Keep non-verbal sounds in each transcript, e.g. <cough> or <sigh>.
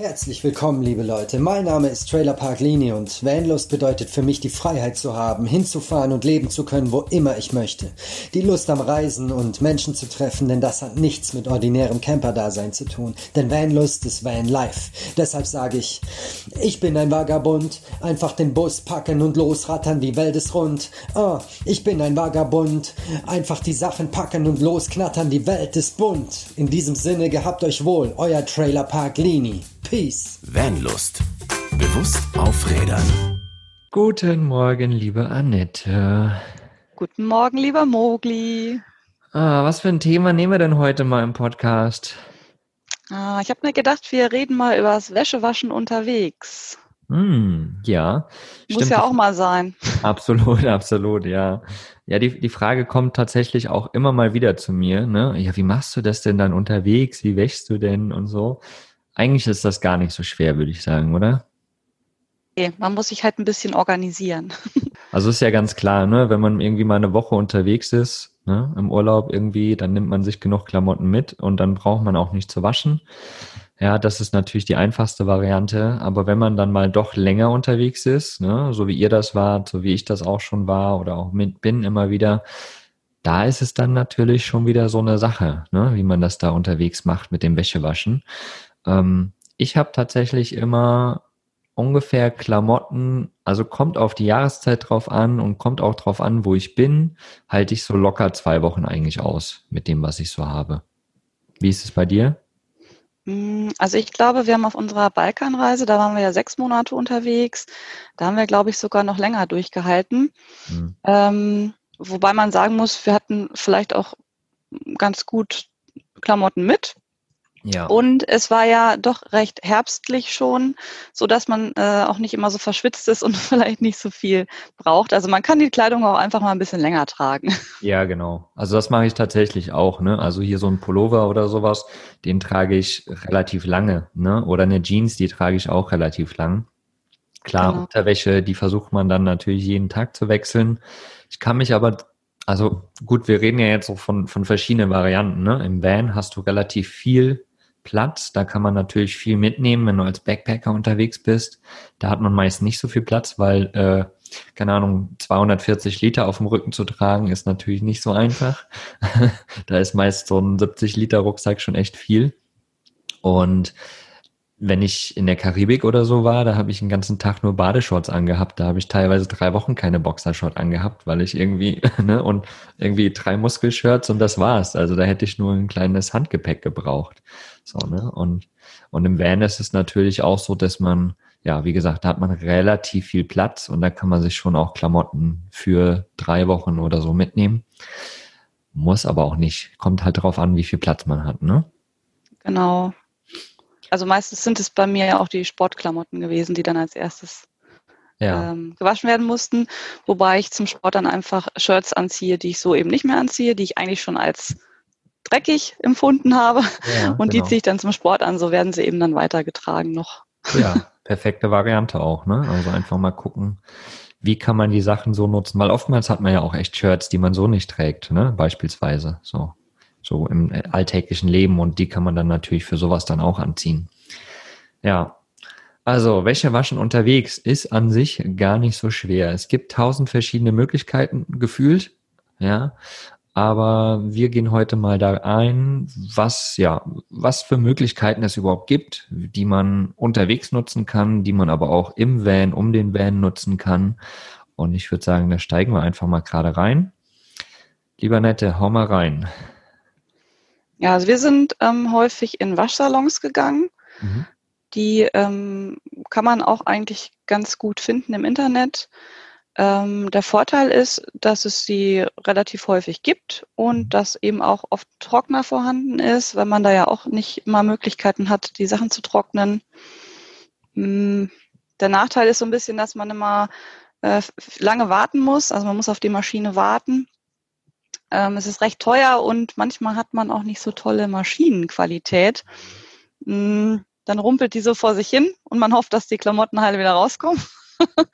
Herzlich willkommen, liebe Leute. Mein Name ist Trailer Park Lini und Vanlust bedeutet für mich die Freiheit zu haben, hinzufahren und leben zu können, wo immer ich möchte. Die Lust am Reisen und Menschen zu treffen, denn das hat nichts mit ordinärem Camper-Dasein zu tun. Denn Vanlust ist Van Life. Deshalb sage ich, ich bin ein Vagabund, einfach den Bus packen und losrattern, die Welt ist rund. Ah, ich bin ein Vagabund, einfach die Sachen packen und losknattern, die Welt ist bunt. In diesem Sinne gehabt euch wohl, euer Trailer Park Lini. Peace. Vanlust. Bewusst aufrädern. Guten Morgen, liebe Annette. Guten Morgen, lieber Mogli. Ah, was für ein Thema nehmen wir denn heute mal im Podcast? Ah, ich habe mir gedacht, wir reden mal über das Wäschewaschen unterwegs. Hm, ja. Muss stimmt. ja auch mal sein. <laughs> Absolut, absolut, ja. Ja, die, die Frage kommt tatsächlich auch immer mal wieder zu mir, ne? Ja, wie machst du das denn dann unterwegs? Wie wäschst du denn und so? Eigentlich ist das gar nicht so schwer, würde ich sagen, oder? Okay, man muss sich halt ein bisschen organisieren. <laughs> Also ist ja ganz klar, ne, wenn man irgendwie mal eine Woche unterwegs ist, ne, im Urlaub irgendwie, dann nimmt man sich genug Klamotten mit und dann braucht man auch nicht zu waschen. Ja, das ist natürlich die einfachste Variante. Aber wenn man dann mal doch länger unterwegs ist, ne, so wie ihr das wart, so wie ich das auch schon war oder auch mit bin immer wieder, da ist es dann natürlich schon wieder so eine Sache, ne, wie man das da unterwegs macht mit dem Wäschewaschen. Ähm, ich habe tatsächlich immer ungefähr Klamotten, also kommt auf die Jahreszeit drauf an und kommt auch drauf an, wo ich bin, halte ich so locker zwei Wochen eigentlich aus mit dem, was ich so habe. Wie ist es bei dir? Mm, Also ich glaube, wir haben auf unserer Balkanreise, da waren wir ja sechs Monate unterwegs, da haben wir, glaube ich, sogar noch länger durchgehalten. Hm. Ähm, wobei man sagen muss, wir hatten vielleicht auch ganz gut Klamotten mit. Ja. Und es war ja doch recht herbstlich schon, so dass man äh, auch nicht immer so verschwitzt ist und <laughs> vielleicht nicht so viel braucht. Also man kann die Kleidung auch einfach mal ein bisschen länger tragen. <laughs> Ja, genau. Also das mache ich tatsächlich auch, ne? Also hier so ein Pullover oder sowas, den trage ich relativ lange, ne? Oder eine Jeans, die trage ich auch relativ lang. Klar, Genau. Unterwäsche, die versucht man dann natürlich jeden Tag zu wechseln. Ich kann mich aber, also gut, wir reden ja jetzt so von, von verschiedenen Varianten, ne? Im Van hast du relativ viel Platz, da kann man natürlich viel mitnehmen, wenn du als Backpacker unterwegs bist. Da hat man meist nicht so viel Platz, weil, äh, keine Ahnung, 240 Liter auf dem Rücken zu tragen, ist natürlich nicht so einfach. <laughs> da ist meist so ein 70 Liter Rucksack schon echt viel. Und wenn ich in der Karibik oder so war, da habe ich den ganzen Tag nur Badeshorts angehabt. Da habe ich teilweise drei Wochen keine Boxershort angehabt, weil ich irgendwie, <laughs> ne, und irgendwie drei Muskelshirts und das war's. Also da hätte ich nur ein kleines Handgepäck gebraucht. So, ne? Und, und im Van ist es natürlich auch so, dass man, ja, wie gesagt, da hat man relativ viel Platz und da kann man sich schon auch Klamotten für drei Wochen oder so mitnehmen. Muss aber auch nicht. Kommt halt drauf an, wie viel Platz man hat, ne? Genau. Also meistens sind es bei mir ja auch die Sportklamotten gewesen, die dann als erstes Ja. ähm, gewaschen werden mussten. Wobei ich zum Sport dann einfach Shirts anziehe, die ich so eben nicht mehr anziehe, die ich eigentlich schon als dreckig empfunden habe. ja <laughs> Und die genau. ziehe ich dann zum Sport an, so werden sie eben dann weitergetragen noch. Ja, <laughs> perfekte Variante auch, ne? Also einfach mal gucken, wie kann man die Sachen so nutzen, weil oftmals hat man ja auch echt Shirts, die man so nicht trägt, ne? Beispielsweise, so, so im äh, alltäglichen Leben und die kann man dann natürlich für sowas dann auch anziehen. Ja. Also, Wäsche waschen unterwegs ist an sich gar nicht so schwer. Es gibt tausend verschiedene Möglichkeiten gefühlt, ja. Aber wir gehen heute mal da ein, was, ja, was für Möglichkeiten es überhaupt gibt, die man unterwegs nutzen kann, die man aber auch im Van, um den Van nutzen kann. Und ich würde sagen, da steigen wir einfach mal gerade rein. Lieber Nette, hau mal rein. Ja, also wir sind ähm, häufig in Waschsalons gegangen. Mhm. Die ähm, kann man auch eigentlich ganz gut finden im Internet. Ähm, der Vorteil ist, dass es sie relativ häufig gibt und dass eben auch oft Trockner vorhanden ist, weil man da ja auch nicht immer Möglichkeiten hat, die Sachen zu trocknen. Mm, Der Nachteil ist so ein bisschen, dass man immer äh, lange warten muss. Also man muss auf die Maschine warten. Ähm, es ist recht teuer und manchmal hat man auch nicht so tolle Maschinenqualität. Mm, Dann rumpelt die so vor sich hin und man hofft, dass die Klamotten heile wieder rauskommen. <laughs>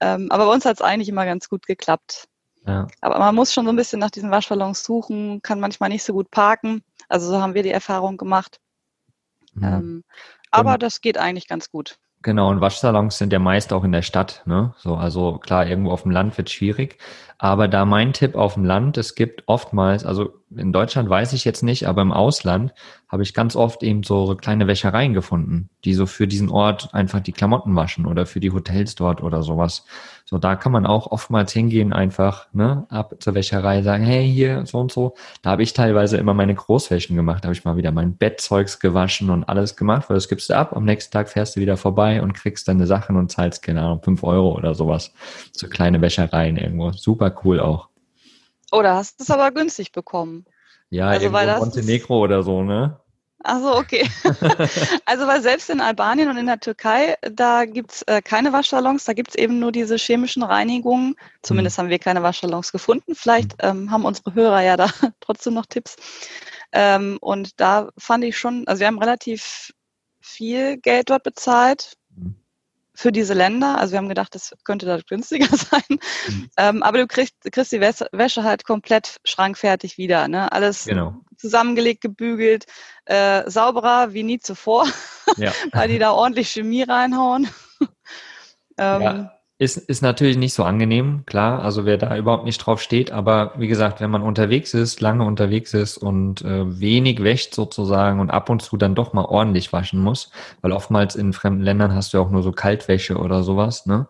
ähm, aber bei uns hat es eigentlich immer ganz gut geklappt. Ja. Aber man muss schon so ein bisschen nach diesen Waschballons suchen, kann manchmal nicht so gut parken. Also so haben wir die Erfahrung gemacht. Mhm. Ähm, Aber und das geht eigentlich ganz gut. Genau, und Waschsalons sind ja meist auch in der Stadt, ne? So, also klar, irgendwo auf dem Land wird schwierig. Aber da mein Tipp auf dem Land, es gibt oftmals, also in Deutschland weiß ich jetzt nicht, aber im Ausland habe ich ganz oft eben so kleine Wäschereien gefunden, die so für diesen Ort einfach die Klamotten waschen oder für die Hotels dort oder sowas. So, da kann man auch oftmals hingehen, einfach, ne, ab zur Wäscherei sagen, hey, hier, so und so. Da habe ich teilweise immer meine Großwäschen gemacht, da habe ich mal wieder mein Bettzeugs gewaschen und alles gemacht, weil das gibst du ab. Am nächsten Tag fährst du wieder vorbei und kriegst deine Sachen und zahlst, keine Ahnung, fünf Euro oder sowas. So kleine Wäschereien irgendwo. Super cool auch. Oder hast du es aber günstig bekommen? Ja, also, irgendwo weil Montenegro oder so, ne? Also okay. <laughs> also weil selbst in Albanien und in der Türkei, da gibt's äh, keine Waschsalons, da gibt's eben nur diese chemischen Reinigungen. Zumindest mhm. haben wir keine Waschsalons gefunden. Vielleicht mhm. ähm, haben unsere Hörer ja da <laughs> trotzdem noch Tipps. Ähm, und da fand ich schon, also wir haben relativ viel Geld dort bezahlt für diese Länder. Also wir haben gedacht, das könnte da günstiger <laughs> sein. Mhm. Ähm, aber du kriegst, kriegst die Wäsche halt komplett schrankfertig wieder. Ne? Alles genau. zusammengelegt, gebügelt, äh, sauberer wie nie zuvor, ja. <laughs> weil die da ordentlich Chemie reinhauen. ähm, ja. Ist, ist natürlich nicht so angenehm, klar, also wer da überhaupt nicht drauf steht, aber wie gesagt, wenn man unterwegs ist, lange unterwegs ist und äh, wenig wäscht sozusagen und ab und zu dann doch mal ordentlich waschen muss, weil oftmals in fremden Ländern hast du ja auch nur so Kaltwäsche oder sowas, ne?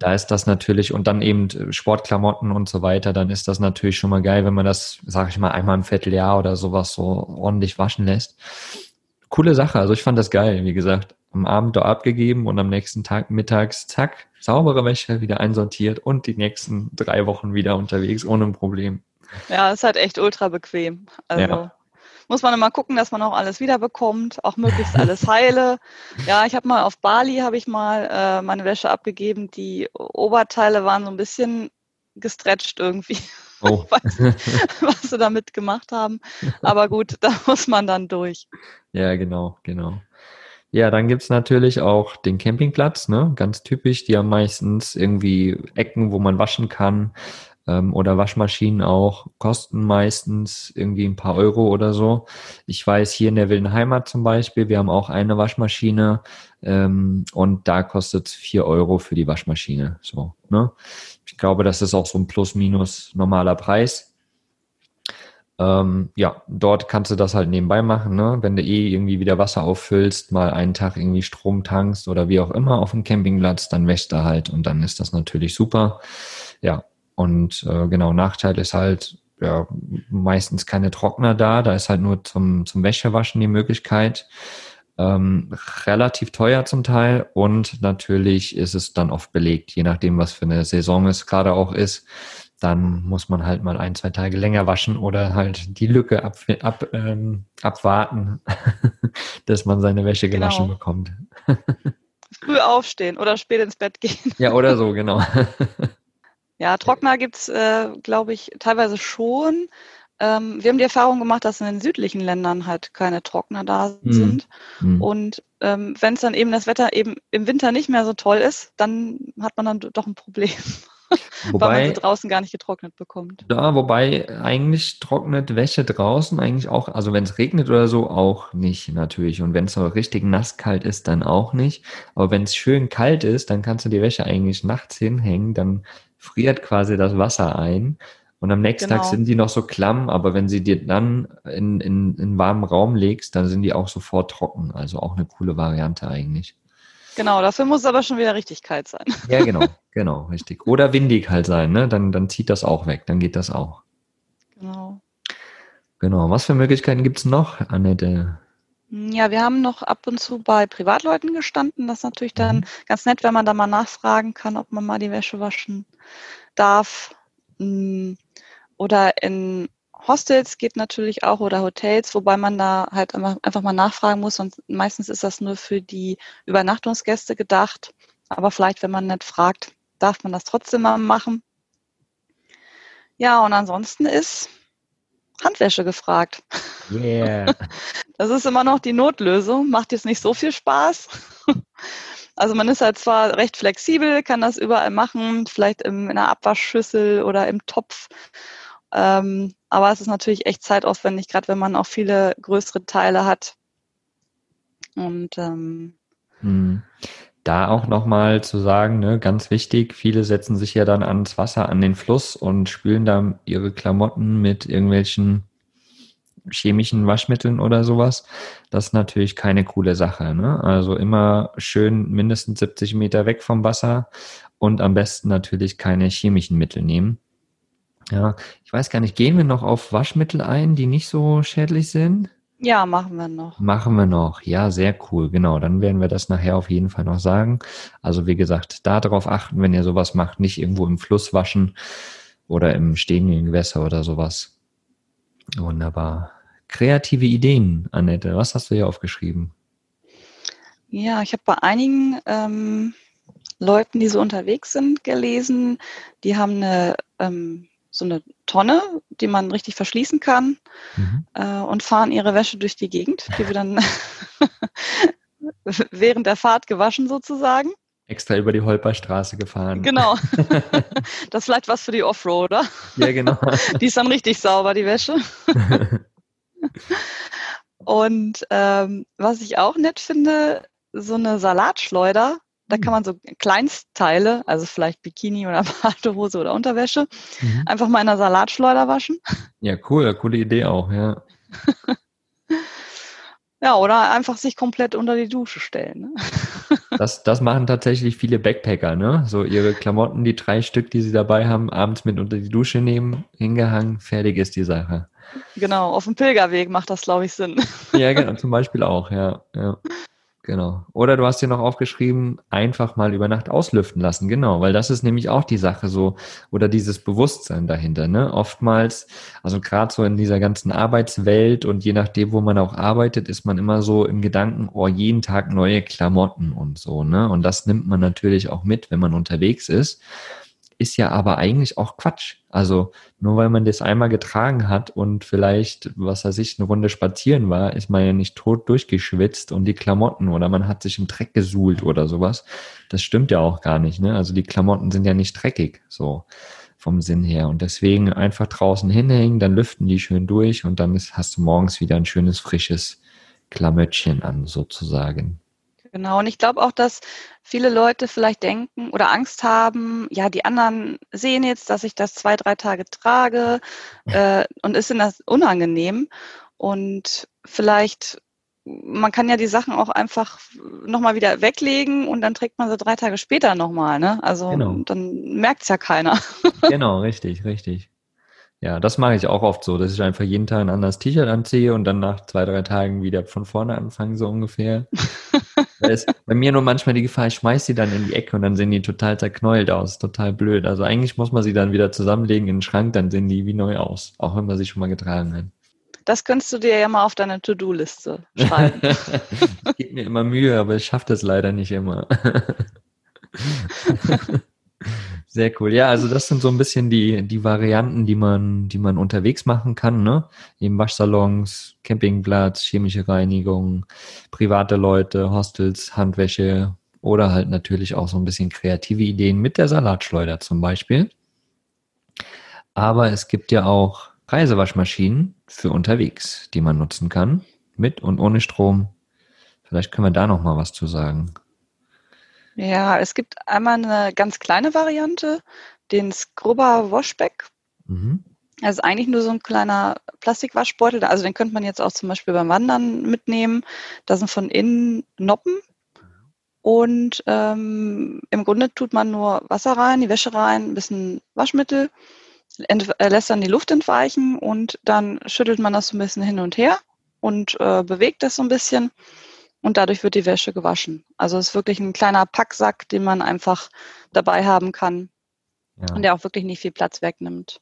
Da ist das natürlich und dann eben Sportklamotten und so weiter, dann ist das natürlich schon mal geil, wenn man das, sag ich mal, einmal im Vierteljahr oder sowas so ordentlich waschen lässt. Coole Sache, also ich fand das geil, wie gesagt am Abend da abgegeben und am nächsten Tag mittags, zack, saubere Wäsche wieder einsortiert und die nächsten drei Wochen wieder unterwegs ohne ein Problem. Ja, ist halt echt ultra bequem. Also ja. muss man immer gucken, dass man auch alles wiederbekommt, auch möglichst alles <laughs> heile. ja, ich habe mal auf Bali habe ich mal äh, meine Wäsche abgegeben. Die Oberteile waren so ein bisschen gestretcht irgendwie. Oh. <laughs> weiß, was sie damit gemacht haben. Aber gut, <laughs> da muss man dann durch. Ja, genau, genau. Ja, dann gibt's natürlich auch den Campingplatz, ne? ganz typisch. Die haben meistens irgendwie Ecken, wo man waschen kann ähm, oder Waschmaschinen auch, kosten meistens irgendwie ein paar Euro oder so. Ich weiß, hier in der Wilden Heimat zum Beispiel, wir haben auch eine Waschmaschine ähm, und da kostet's vier Euro für die Waschmaschine. So, ne? Ich glaube, das ist auch so ein plus-minus normaler Preis. Ähm, ja, dort kannst du das halt nebenbei machen, ne? Wenn du eh irgendwie wieder Wasser auffüllst, mal einen Tag irgendwie Strom tankst oder wie auch immer auf dem Campingplatz, dann wäschst du halt und dann ist das natürlich super. Ja, und äh, genau, Nachteil ist halt, ja, meistens keine Trockner da, da ist halt nur zum, zum Wäschewaschen die Möglichkeit. Ähm, relativ teuer zum Teil und natürlich ist es dann oft belegt, je nachdem, was für eine Saison es gerade auch ist dann muss man halt mal ein, zwei Tage länger waschen oder halt die Lücke ab, ab, ähm, abwarten, <laughs> dass man seine Wäsche genau. gewaschen bekommt. <laughs> Früh aufstehen oder spät ins Bett gehen. Ja, oder so, genau. <laughs> Ja, Trockner gibt's, äh, glaube ich, teilweise schon. Ähm, wir haben die Erfahrung gemacht, dass in den südlichen Ländern halt keine Trockner da mhm. sind. Mhm. Und ähm, wenn es dann eben das Wetter eben im Winter nicht mehr so toll ist, dann hat man dann doch ein Problem. Wobei, weil man sie draußen gar nicht getrocknet bekommt. Ja, wobei eigentlich trocknet Wäsche draußen eigentlich auch, also wenn es regnet oder so, auch nicht natürlich. Und wenn es so richtig nass kalt ist, dann auch nicht. Aber wenn es schön kalt ist, dann kannst du die Wäsche eigentlich nachts hinhängen, dann friert quasi das Wasser ein. Und am nächsten genau. Tag sind die noch so klamm, aber wenn sie dir dann in, in, in warmen Raum legst, dann sind die auch sofort trocken. Also auch eine coole Variante eigentlich. Genau, dafür muss es aber schon wieder richtig kalt sein. <laughs> Ja, genau, genau, richtig. Oder windig halt sein, ne? Dann, dann zieht das auch weg, dann geht das auch. Genau. Genau. Was für Möglichkeiten gibt es noch, Annette? Ja, wir haben noch ab und zu bei Privatleuten gestanden. Das ist natürlich dann mhm. ganz nett, wenn man da mal nachfragen kann, ob man mal die Wäsche waschen darf. Mm, oder in Hostels geht natürlich auch oder Hotels, wobei man da halt einfach mal nachfragen muss und meistens ist das nur für die Übernachtungsgäste gedacht. Aber vielleicht, wenn man nicht fragt, darf man das trotzdem mal machen. Ja, und ansonsten ist Handwäsche gefragt. Yeah. <laughs> Das ist immer noch die Notlösung, macht jetzt nicht so viel Spaß. <laughs> Also man ist halt zwar recht flexibel, kann das überall machen, vielleicht in einer Abwaschschüssel oder im Topf. Ähm, aber es ist natürlich echt zeitaufwendig, gerade wenn man auch viele größere Teile hat. Und ähm, Hm. Da auch nochmal zu sagen, ne, ganz wichtig, viele setzen sich ja dann ans Wasser, an den Fluss und spülen da ihre Klamotten mit irgendwelchen chemischen Waschmitteln oder sowas. Das ist natürlich keine coole Sache. Ne? Also immer schön mindestens 70 Meter weg vom Wasser und am besten natürlich keine chemischen Mittel nehmen. Ja, ich weiß gar nicht, gehen wir noch auf Waschmittel ein, die nicht so schädlich sind? ja, machen wir noch. Machen wir noch. Ja, sehr cool. Genau, dann werden wir das nachher auf jeden Fall noch sagen. Also wie gesagt, darauf achten, wenn ihr sowas macht, nicht irgendwo im Fluss waschen oder im stehenden Gewässer oder sowas. Wunderbar. Kreative Ideen, Annette. Was hast du hier aufgeschrieben? Ja, ich habe bei einigen ähm, Leuten, die so unterwegs sind, gelesen, die haben eine ähm, so eine Tonne, die man richtig verschließen kann Mhm. äh, und fahren ihre Wäsche durch die Gegend, die wir dann <laughs> während der Fahrt gewaschen sozusagen. Extra über die Holperstraße gefahren. Genau. <laughs> das ist vielleicht was für die Offroader. Ja, genau. <laughs> Die ist dann richtig sauber, die Wäsche. Und ähm, was ich auch nett finde, so eine Salatschleuder, da kann man so Kleinstteile, also vielleicht Bikini oder <laughs> Badehose oder Unterwäsche, Mhm. einfach mal in einer Salatschleuder waschen. Ja, cool. Coole Idee auch, ja. <laughs> Ja, oder einfach sich komplett unter die Dusche stellen. Ne? <laughs> Das, das machen tatsächlich viele Backpacker, ne? So ihre Klamotten, die drei Stück, die sie dabei haben, abends mit unter die Dusche nehmen, hingehangen, fertig ist die Sache. Genau, auf dem Pilgerweg macht das, glaube ich, Sinn. Ja, genau, zum Beispiel auch, ja, ja. Genau. Oder du hast dir noch aufgeschrieben, einfach mal über Nacht auslüften lassen, genau, weil das ist nämlich auch die Sache so, oder dieses Bewusstsein dahinter, ne? Oftmals, also gerade so in dieser ganzen Arbeitswelt und je nachdem, wo man auch arbeitet, ist man immer so im Gedanken, oh, jeden Tag neue Klamotten und so, ne? Und das nimmt man natürlich auch mit, wenn man unterwegs ist. Ist ja aber eigentlich auch Quatsch. Also nur weil man das einmal getragen hat und vielleicht, was weiß ich, eine Runde spazieren war, ist man ja nicht tot durchgeschwitzt und die Klamotten oder man hat sich im Dreck gesuhlt oder sowas. Das stimmt ja auch gar nicht. Ne? Also die Klamotten sind ja nicht dreckig, so vom Sinn her. Und deswegen einfach draußen hinhängen, dann lüften die schön durch und dann ist, hast du morgens wieder ein schönes, frisches Klamöttchen an, sozusagen. Genau, und ich glaube auch, dass viele Leute vielleicht denken oder Angst haben, ja, die anderen sehen jetzt, dass ich das zwei, drei Tage trage äh, und ist ihnen das unangenehm. Und vielleicht, man kann ja die Sachen auch einfach nochmal wieder weglegen und dann trägt man sie drei Tage später nochmal, ne? Also Genau. dann merkt es ja keiner. Genau, richtig, richtig. Ja, das mache ich auch oft so, dass ich einfach jeden Tag ein anderes T-Shirt anziehe und dann nach zwei, drei Tagen wieder von vorne anfange, so ungefähr. <laughs> da ist bei mir nur manchmal die Gefahr, ich schmeiß die dann in die Ecke und dann sehen die total zerknäult aus, total blöd. Also eigentlich muss man sie dann wieder zusammenlegen in den Schrank, dann sehen die wie neu aus, auch wenn man sie schon mal getragen hat. Das könntest du dir ja mal auf deine To-Do-Liste schreiben. <laughs> gebe mir immer Mühe, aber ich schaffe das leider nicht immer. <laughs> Sehr cool. Ja, also das sind so ein bisschen die, die Varianten, die man, die man unterwegs machen kann, ne? Eben Waschsalons, Campingplatz, chemische Reinigung, private Leute, Hostels, Handwäsche oder halt natürlich auch so ein bisschen kreative Ideen mit der Salatschleuder zum Beispiel. Aber es gibt ja auch Reisewaschmaschinen für unterwegs, die man nutzen kann, mit und ohne Strom. Vielleicht können wir da noch mal was zu sagen. Ja, es gibt einmal eine ganz kleine Variante, den Scrubber Washback. Mhm. Das ist eigentlich nur so ein kleiner Plastikwaschbeutel. Also den könnte man jetzt auch zum Beispiel beim Wandern mitnehmen. Da sind von innen Noppen. Und ähm, im Grunde tut man nur Wasser rein, die Wäsche rein, ein bisschen Waschmittel, äh, lässt dann die Luft entweichen und dann schüttelt man das so ein bisschen hin und her und äh, bewegt das so ein bisschen und dadurch wird die Wäsche gewaschen. Also es ist wirklich ein kleiner Packsack, den man einfach dabei haben kann Ja. und der auch wirklich nicht viel Platz wegnimmt.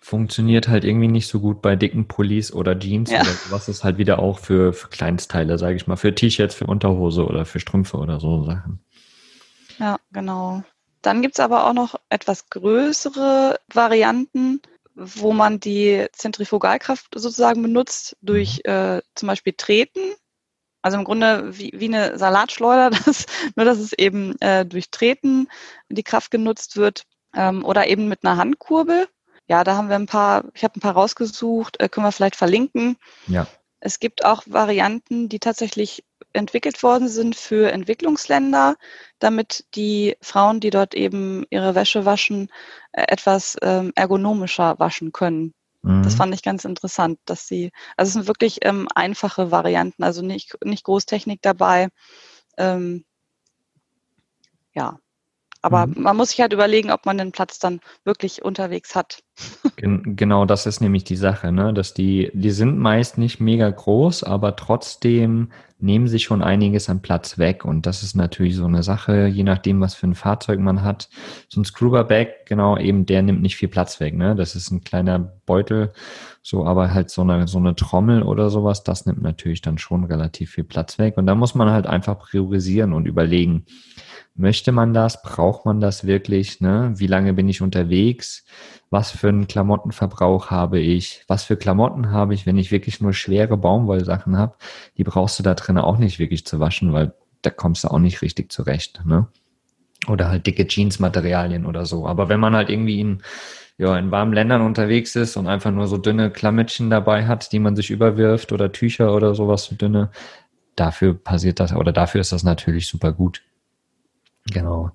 Funktioniert halt irgendwie nicht so gut bei dicken Pullis oder Jeans Ja. oder sowas ist halt wieder auch für, für Kleinstteile, sage ich mal, für T-Shirts, für Unterhose oder für Strümpfe oder so Sachen. Ja, genau. Dann gibt's aber auch noch etwas größere Varianten, wo man die Zentrifugalkraft sozusagen benutzt durch äh, zum Beispiel Treten. Also im Grunde wie, wie eine Salatschleuder, <laughs> das, nur dass es eben äh, durch Treten die Kraft genutzt wird ähm, oder eben mit einer Handkurbel. Ja, da haben wir ein paar, ich habe ein paar rausgesucht, äh, können wir vielleicht verlinken. Ja. Es gibt auch Varianten, die tatsächlich entwickelt worden sind für Entwicklungsländer, damit die Frauen, die dort eben ihre Wäsche waschen, äh, etwas ähm, ergonomischer waschen können. Mhm. Das fand ich ganz interessant, dass sie, also es sind wirklich ähm, einfache Varianten, also nicht, nicht Großtechnik dabei. Ähm, ja, aber mhm. man muss sich halt überlegen, ob man den Platz dann wirklich unterwegs hat. Gen genau, das ist nämlich die Sache, ne? Dass die, die sind meist nicht mega groß, aber trotzdem nehmen sie schon einiges an Platz weg. Und das ist natürlich so eine Sache, je nachdem, was für ein Fahrzeug man hat. So ein Screwback, genau, eben, der nimmt nicht viel Platz weg, ne? Das ist ein kleiner Beutel, so, aber halt so eine, so eine Trommel oder sowas, das nimmt natürlich dann schon relativ viel Platz weg. Und da muss man halt einfach priorisieren und überlegen, Möchte man das? Braucht man das wirklich? Ne? Wie lange bin ich unterwegs? Was für einen Klamottenverbrauch habe ich? Was für Klamotten habe ich, wenn ich wirklich nur schwere Baumwollsachen habe? Die brauchst du da drin auch nicht wirklich zu waschen, weil da kommst du auch nicht richtig zurecht. Ne? Oder halt dicke Jeansmaterialien oder so. Aber wenn man halt irgendwie in, ja, in warmen Ländern unterwegs ist und einfach nur so dünne Klamettchen dabei hat, die man sich überwirft oder Tücher oder sowas so dünne, dafür passiert das oder dafür ist das natürlich super gut. Genau.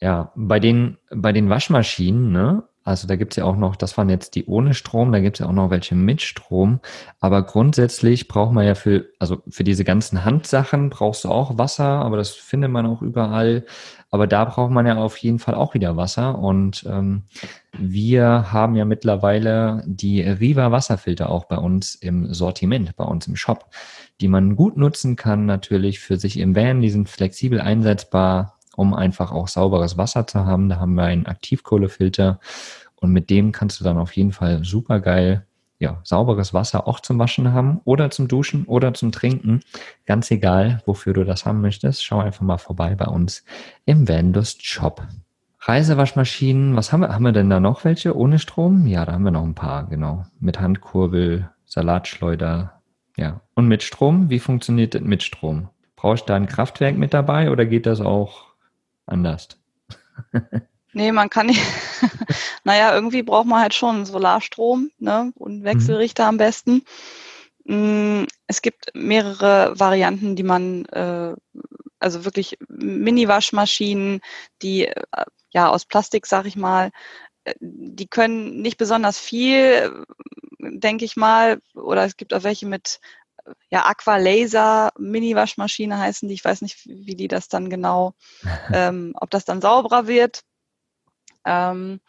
Ja, bei den, bei den Waschmaschinen, ne? Also da gibt's ja auch noch, das waren jetzt die ohne Strom, da gibt's ja auch noch welche mit Strom. Aber grundsätzlich braucht man ja für, also für diese ganzen Handsachen brauchst du auch Wasser, aber das findet man auch überall. Aber da braucht man ja auf jeden Fall auch wieder Wasser. Und ähm, wir haben ja mittlerweile die Riva Wasserfilter auch bei uns im Sortiment, bei uns im Shop, die man gut nutzen kann natürlich für sich im Van. Die sind flexibel einsetzbar um einfach auch sauberes Wasser zu haben. Da haben wir einen Aktivkohlefilter und mit dem kannst du dann auf jeden Fall super geil ja, sauberes Wasser auch zum Waschen haben oder zum Duschen oder zum Trinken. Ganz egal, wofür du das haben möchtest. Schau einfach mal vorbei bei uns im Vandust Shop. Reisewaschmaschinen, was haben wir? Haben wir denn da noch welche ohne Strom? Ja, da haben wir noch ein paar, genau. Mit Handkurbel, Salatschleuder, ja. Und mit Strom, wie funktioniert das mit Strom? Brauchst du da ein Kraftwerk mit dabei oder geht das auch anders. <laughs> nee, man kann nicht. <laughs> naja, irgendwie braucht man halt schon Solarstrom ne? und Wechselrichter mhm. am besten. Mm, es gibt mehrere Varianten, die man, äh, also wirklich Mini-Waschmaschinen, die äh, ja aus Plastik, sag ich mal, äh, die können nicht besonders viel, denke ich mal, oder es gibt auch welche mit ja, Aqualaser Mini-Waschmaschine heißen die. Ich weiß nicht, wie die das dann genau, <laughs> ähm, ob das dann sauberer wird. Ähm,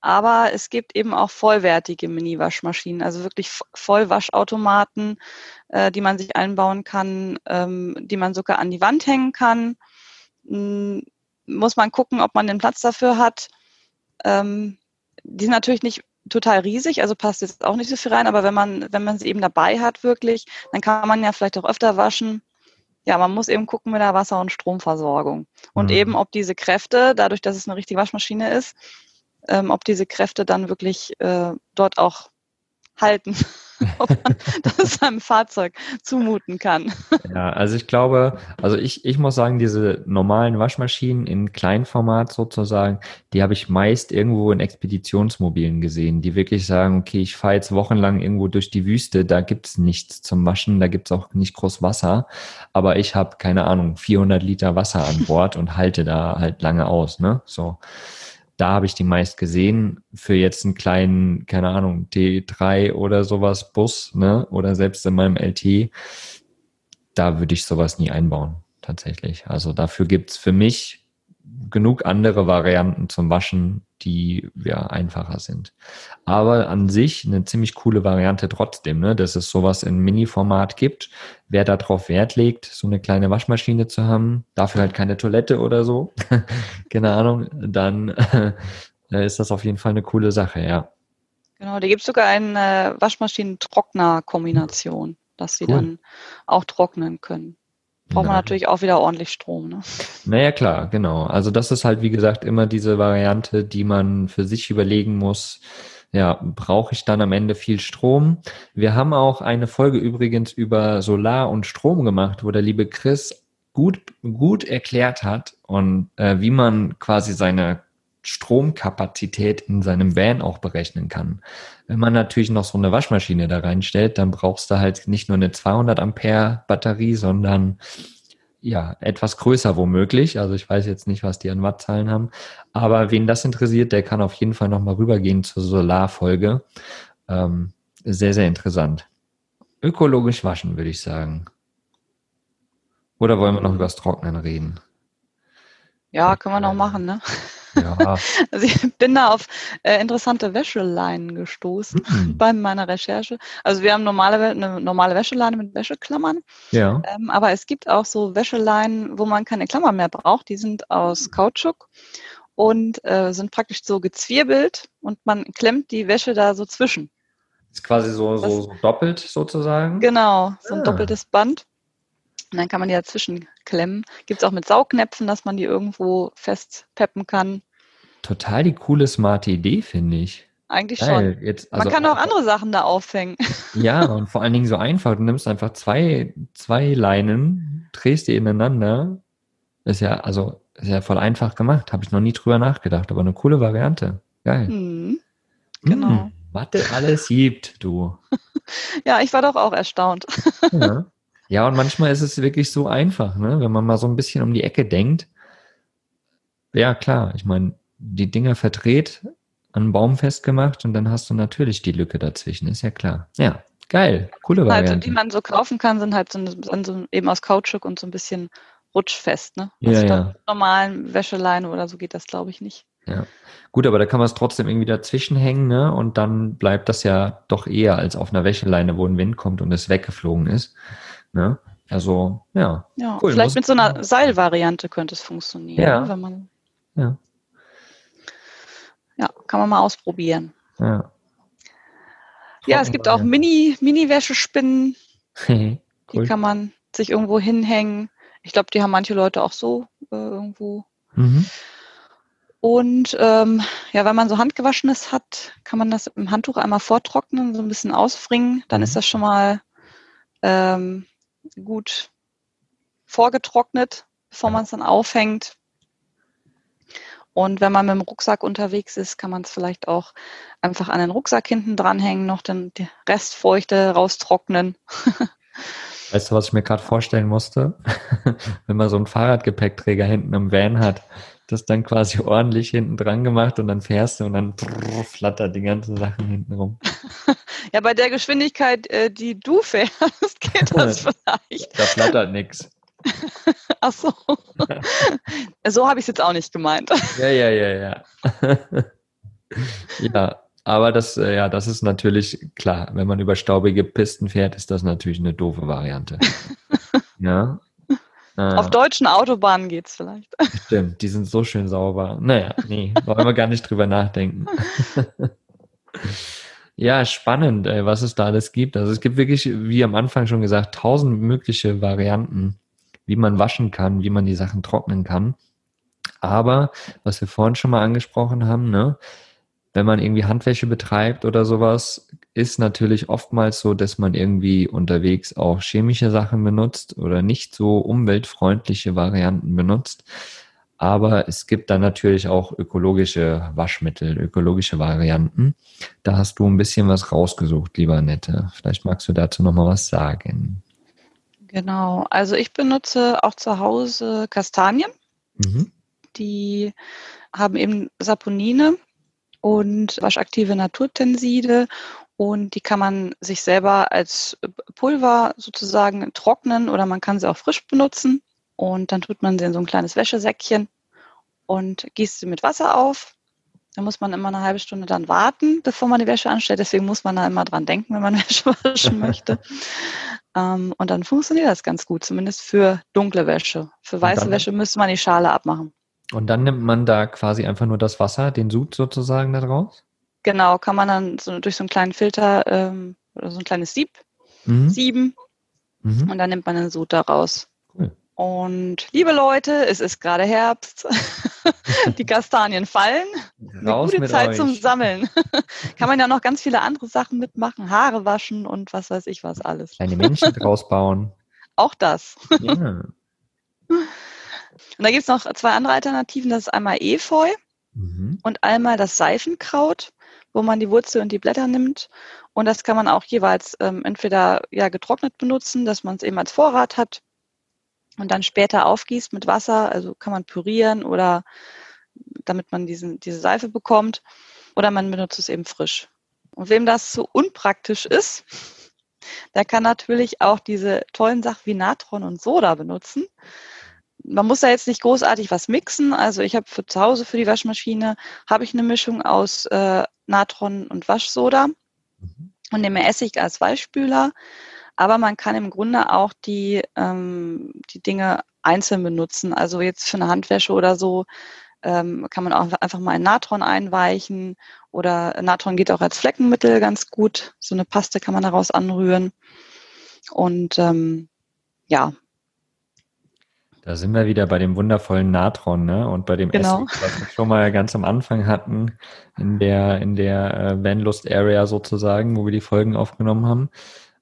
aber es gibt eben auch vollwertige Mini-Waschmaschinen, also wirklich Vollwaschautomaten, äh, die man sich einbauen kann, ähm, die man sogar an die Wand hängen kann. Hm, muss man gucken, ob man den Platz dafür hat. Ähm, die sind natürlich nicht total riesig, also passt jetzt auch nicht so viel rein, aber wenn man, wenn man sie eben dabei hat wirklich, dann kann man ja vielleicht auch öfter waschen. Ja, man muss eben gucken mit der Wasser- und Stromversorgung. Und mhm. eben, ob diese Kräfte, dadurch, dass es eine richtige Waschmaschine ist, ähm, ob diese Kräfte dann wirklich äh, dort auch halten, <laughs> ob man das seinem Fahrzeug zumuten kann. Ja, also ich glaube, also ich, ich muss sagen, diese normalen Waschmaschinen in Kleinformat sozusagen, die habe ich meist irgendwo in Expeditionsmobilen gesehen, die wirklich sagen, okay, ich fahre jetzt wochenlang irgendwo durch die Wüste, da gibt's nichts zum Waschen, da gibt's auch nicht groß Wasser, aber ich habe, keine Ahnung, 400 Liter Wasser an Bord und halte da halt lange aus, ne? So da habe ich die meist gesehen. Für jetzt einen kleinen, keine Ahnung, T3 oder sowas Bus, ne? Oder selbst in meinem LT, da würde ich sowas nie einbauen, tatsächlich. Also dafür gibt's für mich genug andere Varianten zum Waschen, die ja einfacher sind. Aber an sich eine ziemlich coole Variante trotzdem, ne? dass es sowas in Mini-Format gibt. Wer darauf Wert legt, so eine kleine Waschmaschine zu haben, dafür halt keine Toilette oder so, <laughs> keine Ahnung, dann <laughs> äh, ist das auf jeden Fall eine coole Sache, ja. Genau, da gibt es sogar eine Waschmaschinen-Trockner-Kombination, dass sie cool. dann auch trocknen können braucht man natürlich auch wieder ordentlich Strom. Ne? Naja, klar, genau. Also das ist halt, wie gesagt, immer diese Variante, die man für sich überlegen muss. Ja, brauche ich dann am Ende viel Strom? Wir haben auch eine Folge übrigens über Solar und Strom gemacht, wo der liebe Chris gut, gut erklärt hat und äh, wie man quasi seine Stromkapazität in seinem Van auch berechnen kann. Wenn man natürlich noch so eine Waschmaschine da reinstellt, dann brauchst du halt nicht nur eine 200 Ampere Batterie, sondern ja, etwas größer womöglich. Also ich weiß jetzt nicht, was die an Wattzahlen haben. Aber wen das interessiert, der kann auf jeden Fall nochmal rübergehen zur Solarfolge. Ähm, sehr, sehr interessant. Ökologisch waschen, würde ich sagen. Oder wollen wir noch über das Trocknen reden? Ja, können wir noch machen, ne? Ja. <laughs> Also ich bin da auf äh, interessante Wäscheleinen gestoßen Mhm. bei meiner Recherche. Also wir haben normale, eine normale Wäscheleine mit Wäscheklammern, Ja. ähm, aber es gibt auch so Wäscheleinen, wo man keine Klammern mehr braucht. Die sind aus Kautschuk und äh, sind praktisch so gezwirbelt und man klemmt die Wäsche da so zwischen. Ist quasi so, so, so doppelt sozusagen. Genau, so ein Ah. doppeltes Band. Und dann kann man die dazwischen klemmen. Gibt es auch mit Saugnäpfen, dass man die irgendwo festpeppen kann. Total die coole, smarte Idee, finde ich. Eigentlich Geil. schon. Jetzt, Man also kann auch andere Sachen da aufhängen. <laughs> Ja, und vor allen Dingen so einfach. Du nimmst einfach zwei, zwei Leinen, drehst die ineinander. Ist ja, also, ist ja voll einfach gemacht. Habe ich noch nie drüber nachgedacht, aber eine coole Variante. Geil. Hm. genau. Hm, was es alles gibt, du. <laughs> Ja, ich war doch auch erstaunt. Ja. <laughs> ja, und manchmal ist es wirklich so einfach, ne? Wenn man mal so ein bisschen um die Ecke denkt. Ja, klar. Ich meine, die Dinger verdreht, an einen Baum festgemacht und dann hast du natürlich die Lücke dazwischen, ist ja klar. Ja, geil. Coole Also, Variante. die man so kaufen kann, sind halt so, so eben aus Kautschuk und so ein bisschen rutschfest. Ne? Ja, Also ja. da mit normalen Wäscheleine oder so geht das, glaube ich, nicht. Ja. Gut, aber da kann man es trotzdem irgendwie dazwischen hängen, ne? Und dann bleibt das ja doch eher als auf einer Wäscheleine, wo ein Wind kommt und es weggeflogen ist. Ne? Also, ja. Ja, Cool, vielleicht muss- mit so einer Seilvariante könnte es funktionieren, Ja. wenn man. Ja. Ja, kann man mal ausprobieren. Ja, Ja, es gibt auch Mini, Mini-Wäschespinnen, <laughs> die cool. kann man sich irgendwo hinhängen. Ich glaube, die haben manche Leute auch so äh, irgendwo. Mhm. Und ähm, ja, wenn man so handgewaschenes hat, kann man das im Handtuch einmal vortrocknen, so ein bisschen ausfringen. Dann Mhm. ist das schon mal ähm, gut vorgetrocknet, bevor man es dann aufhängt. Und wenn man mit dem Rucksack unterwegs ist, kann man es vielleicht auch einfach an den Rucksack hinten dranhängen, noch den die Restfeuchte raustrocknen. <laughs> Weißt du, was ich mir gerade vorstellen musste? <laughs> Wenn man so einen Fahrradgepäckträger hinten im Van hat, das dann quasi ordentlich hinten dran gemacht und dann fährst du und dann flattert die ganzen Sachen hinten rum. <laughs> Ja, bei der Geschwindigkeit, äh, die du fährst, geht das vielleicht. Da flattert nix. <laughs> Ach so. <laughs> so habe ich es jetzt auch nicht gemeint. Ja, ja, ja, ja. <laughs> ja, aber das, äh, ja, das ist natürlich klar. Wenn man über staubige Pisten fährt, ist das natürlich eine doofe Variante. ja. Äh, Auf deutschen Autobahnen geht's vielleicht. stimmt, die sind so schön sauber. Naja, nee, wollen wir gar nicht drüber nachdenken. ja, spannend, ey, was es da alles gibt. Also es gibt wirklich, wie am Anfang schon gesagt, tausend mögliche Varianten, wie man waschen kann, wie man die Sachen trocknen kann. Aber, was wir vorhin schon mal angesprochen haben, ne, wenn man irgendwie Handwäsche betreibt oder sowas, ist natürlich oftmals so, dass man irgendwie unterwegs auch chemische Sachen benutzt oder nicht so umweltfreundliche Varianten benutzt. Aber es gibt dann natürlich auch ökologische Waschmittel, ökologische Varianten. Da hast du ein bisschen was rausgesucht, lieber Nette. Vielleicht magst du dazu noch mal was sagen. Genau. Also ich benutze auch zu Hause Kastanien. Mhm. Die haben eben Saponine und waschaktive Naturtenside und die kann man sich selber als Pulver sozusagen trocknen oder man kann sie auch frisch benutzen und dann tut man sie in so ein kleines Wäschesäckchen und gießt sie mit Wasser auf. Da muss man immer eine halbe Stunde dann warten, bevor man die Wäsche anstellt. Deswegen muss man da immer dran denken, wenn man <laughs> Wäsche waschen <laughs> möchte. Ähm, und dann funktioniert das ganz gut, zumindest für dunkle Wäsche. Für weiße dann- Wäsche müsste man die Schale abmachen. Und dann nimmt man da quasi einfach nur das Wasser, den Sud sozusagen da draus? Genau, kann man dann so durch so einen kleinen Filter ähm, oder so ein kleines Sieb Mhm. sieben Mhm. und dann nimmt man den Sud daraus. Cool. Und liebe Leute, es ist gerade Herbst. <laughs> Die Kastanien fallen. Eine Raus gute Zeit euch. zum Sammeln. <laughs> Kann man ja noch ganz viele andere Sachen mitmachen. Haare waschen und was weiß ich was alles. Kleine Menschen <laughs> draus bauen. Auch das. Ja. Und da gibt es noch zwei andere Alternativen. Das ist einmal Efeu. Mhm. und einmal das Seifenkraut, wo man die Wurzel und die Blätter nimmt. Und das kann man auch jeweils ähm, entweder ja getrocknet benutzen, dass man es eben als Vorrat hat und dann später aufgießt mit Wasser. Also kann man pürieren oder damit man diesen, diese Seife bekommt. Oder man benutzt es eben frisch. Und wem das zu unpraktisch ist, der kann natürlich auch diese tollen Sachen wie Natron und Soda benutzen. Man muss da jetzt nicht großartig was mixen. Also ich habe für zu Hause für die Waschmaschine habe ich eine Mischung aus äh, Natron und Waschsoda mhm. und nehme Essig als Weichspüler. Aber man kann im Grunde auch die, ähm, die Dinge einzeln benutzen. Also jetzt für eine Handwäsche oder so ähm, kann man auch einfach mal in Natron einweichen oder Natron geht auch als Fleckenmittel ganz gut. So eine Paste kann man daraus anrühren. Und ähm, ja. Da sind wir wieder bei dem wundervollen Natron, ne? Und bei dem genau. Essig, was wir schon mal ganz am Anfang hatten, in der, in der äh, Vanlust Area sozusagen, wo wir die Folgen aufgenommen haben.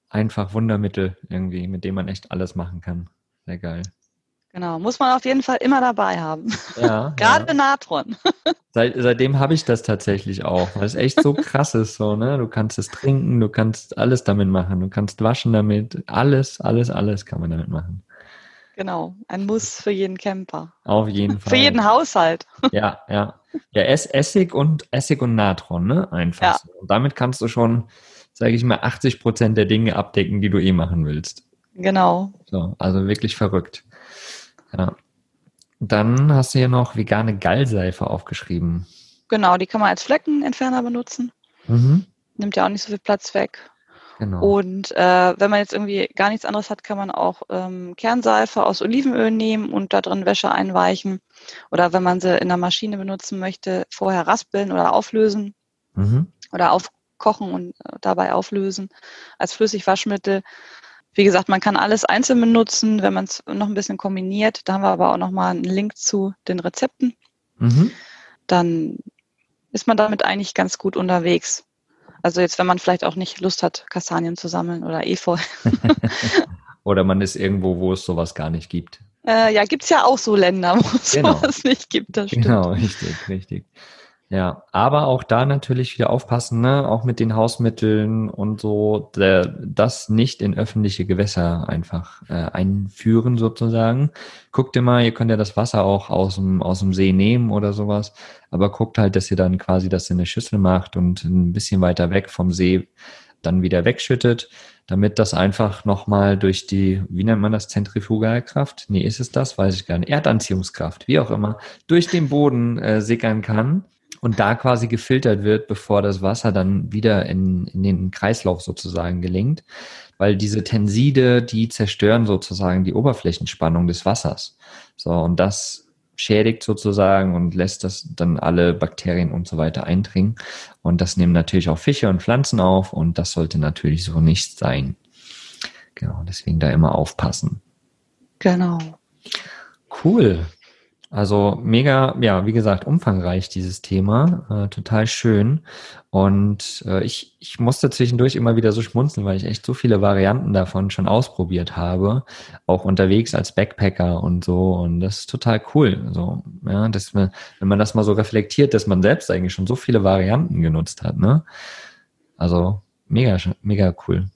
Einfach Wundermittel irgendwie, mit dem man echt alles machen kann. Sehr geil. Genau, muss man auf jeden Fall immer dabei haben. Ja, <laughs> Gerade ja. Natron. <laughs> Seit, seitdem habe ich das tatsächlich auch, weil es echt so krass ist. So, ne? Du kannst es trinken, du kannst alles damit machen, du kannst waschen damit, alles, alles, alles kann man damit machen. Genau, ein Muss für jeden Camper. Auf jeden Fall. <laughs> Für jeden Haushalt. Ja, ja. Ja, Essig und Essig und Natron, ne? Einfach. Ja. So. Und damit kannst du schon, sage ich mal, 80 Prozent der Dinge abdecken, die du eh machen willst. Genau. So, also wirklich verrückt. Ja. Dann hast du hier noch vegane Gallseife aufgeschrieben. Genau, die kann man als Fleckenentferner benutzen. Mhm. Nimmt ja auch nicht so viel Platz weg. Genau. Und äh, wenn man jetzt irgendwie gar nichts anderes hat, kann man auch ähm, Kernseife aus Olivenöl nehmen und da drin Wäsche einweichen. Oder wenn man sie in der Maschine benutzen möchte, vorher raspeln oder auflösen. Mhm. Oder aufkochen und äh, dabei auflösen als Flüssigwaschmittel. Wie gesagt, man kann alles einzeln benutzen, wenn man es noch ein bisschen kombiniert. Da haben wir aber auch nochmal einen Link zu den Rezepten. Mhm. Dann ist man damit eigentlich ganz gut unterwegs. Also jetzt, wenn man vielleicht auch nicht Lust hat, Kastanien zu sammeln oder Efeu. <laughs> oder man ist irgendwo, wo es sowas gar nicht gibt. Äh, ja, gibt es ja auch so Länder, wo es genau. sowas nicht gibt. Genau, richtig, richtig. Ja, aber auch da natürlich wieder aufpassen, ne? auch mit den Hausmitteln und so, der, das nicht in öffentliche Gewässer einfach äh, einführen sozusagen. Guckt immer, ihr könnt ja das Wasser auch aus dem, aus dem See nehmen oder sowas, aber guckt halt, dass ihr dann quasi das in eine Schüssel macht und ein bisschen weiter weg vom See dann wieder wegschüttet, damit das einfach nochmal durch die, wie nennt man das, Zentrifugalkraft? Nee, ist es das? Weiß ich gar nicht. Erdanziehungskraft, wie auch immer, durch den Boden äh, sickern kann und da quasi gefiltert wird, bevor das Wasser dann wieder in, in den Kreislauf sozusagen gelingt, weil diese Tenside, die zerstören sozusagen die Oberflächenspannung des Wassers. So, und das schädigt sozusagen und lässt das dann alle Bakterien und so weiter eindringen. Und das nehmen natürlich auch Fische und Pflanzen auf und das sollte natürlich so nicht sein. Genau, deswegen da immer aufpassen. Genau. Cool. Also mega, ja, wie gesagt, umfangreich dieses Thema, äh, total schön. Und äh, ich, ich musste zwischendurch immer wieder so schmunzeln, weil ich echt so viele Varianten davon schon ausprobiert habe, auch unterwegs als Backpacker und so. Und das ist total cool. So, ja, dass man, wenn man das mal so reflektiert, dass man selbst eigentlich schon so viele Varianten genutzt hat, ne? Also mega, mega cool.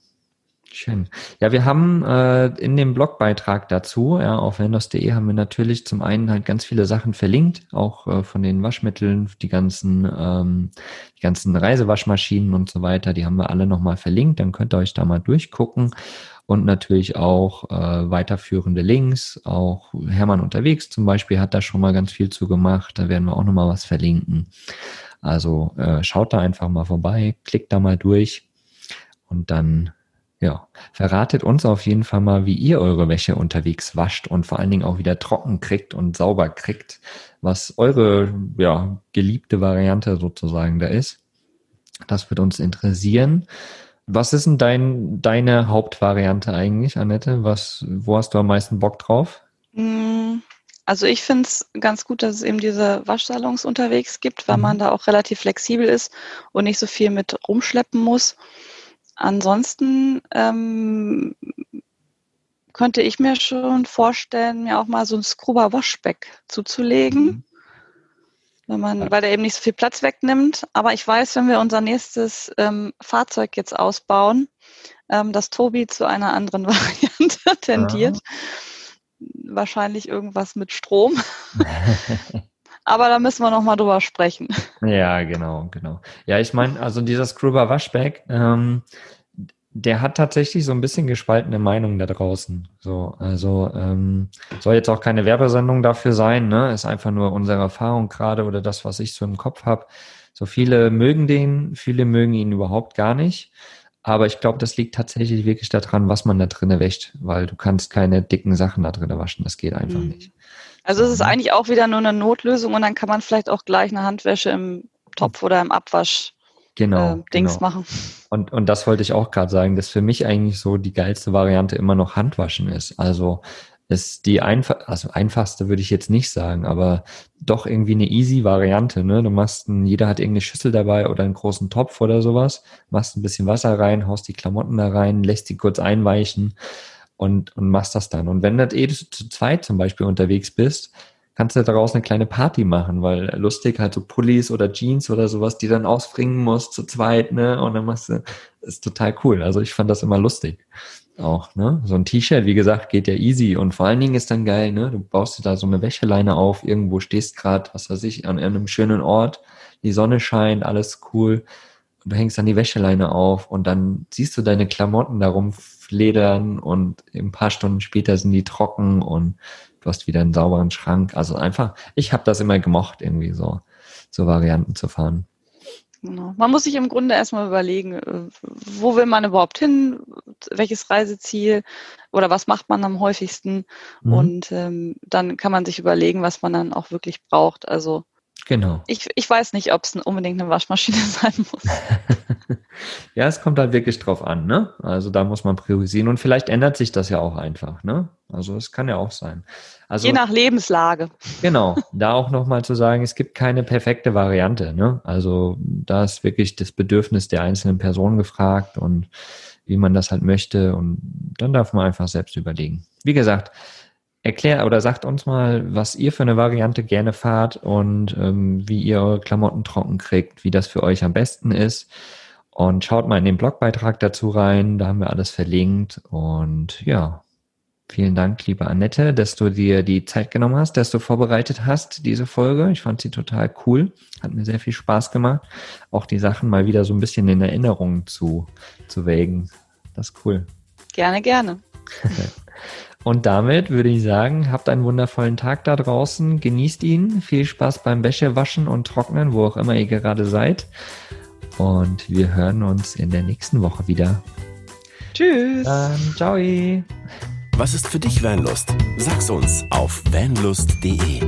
Schön. Ja, wir haben äh, in dem Blogbeitrag dazu, ja, auf windows.de haben wir natürlich zum einen halt ganz viele Sachen verlinkt, auch äh, von den Waschmitteln, die ganzen, ähm, die ganzen Reisewaschmaschinen und so weiter, die haben wir alle nochmal verlinkt, dann könnt ihr euch da mal durchgucken und natürlich auch äh, weiterführende Links, auch Hermann unterwegs zum Beispiel hat da schon mal ganz viel zu gemacht, da werden wir auch nochmal was verlinken. Also äh, schaut da einfach mal vorbei, klickt da mal durch und dann ja, verratet uns auf jeden Fall mal, wie ihr eure Wäsche unterwegs wascht und vor allen Dingen auch wieder trocken kriegt und sauber kriegt, was eure ja, geliebte Variante sozusagen da ist. Das wird uns interessieren. Was ist denn dein, deine Hauptvariante eigentlich, Annette? Was, wo hast du am meisten Bock drauf? Mm, also ich finde es ganz gut, dass es eben diese Waschsalons unterwegs gibt, weil mhm. man da auch relativ flexibel ist und nicht so viel mit rumschleppen muss. Ansonsten ähm, könnte ich mir schon vorstellen, mir auch mal so ein Scrubber Washback zuzulegen. Mhm. wenn man, weil der eben nicht so viel Platz wegnimmt. Aber ich weiß, wenn wir unser nächstes ähm, Fahrzeug jetzt ausbauen, ähm, dass Tobi zu einer anderen <laughs> Variante tendiert. Ja. Wahrscheinlich irgendwas mit Strom. <laughs> Aber da müssen wir nochmal drüber sprechen. Ja, genau, genau. Ja, ich meine, also dieser Scrubber Waschbeck, ähm, der hat tatsächlich so ein bisschen gespaltene Meinung da draußen. So, also ähm, soll jetzt auch keine Werbesendung dafür sein, ne? Ist einfach nur unsere Erfahrung gerade oder das, was ich so im Kopf habe. So viele mögen den, viele mögen ihn überhaupt gar nicht. Aber ich glaube, das liegt tatsächlich wirklich daran, was man da drinnen wäscht, weil du kannst keine dicken Sachen da drinnen waschen. Das geht einfach mhm. nicht. Also es ist eigentlich auch wieder nur eine Notlösung und dann kann man vielleicht auch gleich eine Handwäsche im Topf oder im Abwasch genau, äh, Dings genau. machen. Und, und das wollte ich auch gerade sagen, dass für mich eigentlich so die geilste Variante immer noch Handwaschen ist. Also ist die einfach, also einfachste würde ich jetzt nicht sagen, aber doch irgendwie eine easy Variante. Ne? Du machst ein, jeder hat irgendeine Schüssel dabei oder einen großen Topf oder sowas, machst ein bisschen Wasser rein, haust die Klamotten da rein, lässt die kurz einweichen und, und machst das dann. Und wenn du eh zu zweit zum Beispiel unterwegs bist, kannst du daraus eine kleine Party machen, weil lustig halt so Pullis oder Jeans oder sowas, die dann ausbringen musst zu zweit, ne? Und dann machst du, ist total cool. Also ich fand das immer lustig. Auch, ne? So ein T-Shirt, wie gesagt, geht ja easy. Und vor allen Dingen ist dann geil, ne? Du baust dir da so eine Wäscheleine auf, irgendwo stehst gerade, was weiß ich, an einem schönen Ort, die Sonne scheint, alles cool. Und du hängst dann die Wäscheleine auf und dann siehst du deine Klamotten darum ledern und ein paar Stunden später sind die trocken und du hast wieder einen sauberen Schrank. Also einfach, ich habe das immer gemocht, irgendwie so, so Varianten zu fahren. Genau. Man muss sich im Grunde erstmal überlegen, äh, wo will man überhaupt hin, welches Reiseziel oder was macht man am häufigsten mhm. und ähm, dann kann man sich überlegen, was man dann auch wirklich braucht. Also Genau. Ich, ich weiß nicht, ob es unbedingt eine Waschmaschine <laughs> sein muss. <laughs> ja, es kommt halt wirklich drauf an, ne? Also da muss man priorisieren und vielleicht ändert sich das ja auch einfach, ne? Also es kann ja auch sein. Also, Je nach Lebenslage. Genau, <laughs> da auch nochmal zu sagen, es gibt keine perfekte Variante, ne? Also da ist wirklich das Bedürfnis der einzelnen Person gefragt und wie man das halt möchte und dann darf man einfach selbst überlegen. Wie gesagt, Erklär oder sagt uns mal, was ihr für eine Variante gerne fahrt und ähm, wie ihr eure Klamotten trocken kriegt, wie das für euch am besten ist. Und schaut mal in den Blogbeitrag dazu rein, da haben wir alles verlinkt. Und ja, vielen Dank, liebe Annette, dass du dir die Zeit genommen hast, dass du vorbereitet hast, diese Folge. Ich fand sie total cool, hat mir sehr viel Spaß gemacht, auch die Sachen mal wieder so ein bisschen in Erinnerung zu, zu wägen. Das ist cool. Gerne, gerne. <laughs> Und damit würde ich sagen, habt einen wundervollen Tag da draußen, genießt ihn, viel Spaß beim Wäschewaschen und Trocknen, wo auch immer ihr gerade seid. Und wir hören uns in der nächsten Woche wieder. Tschüss. Dann, ciao. Was ist für dich Vanlust? Sag's uns auf vanlust.de.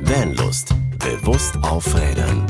Vanlust. Bewusst aufrädern.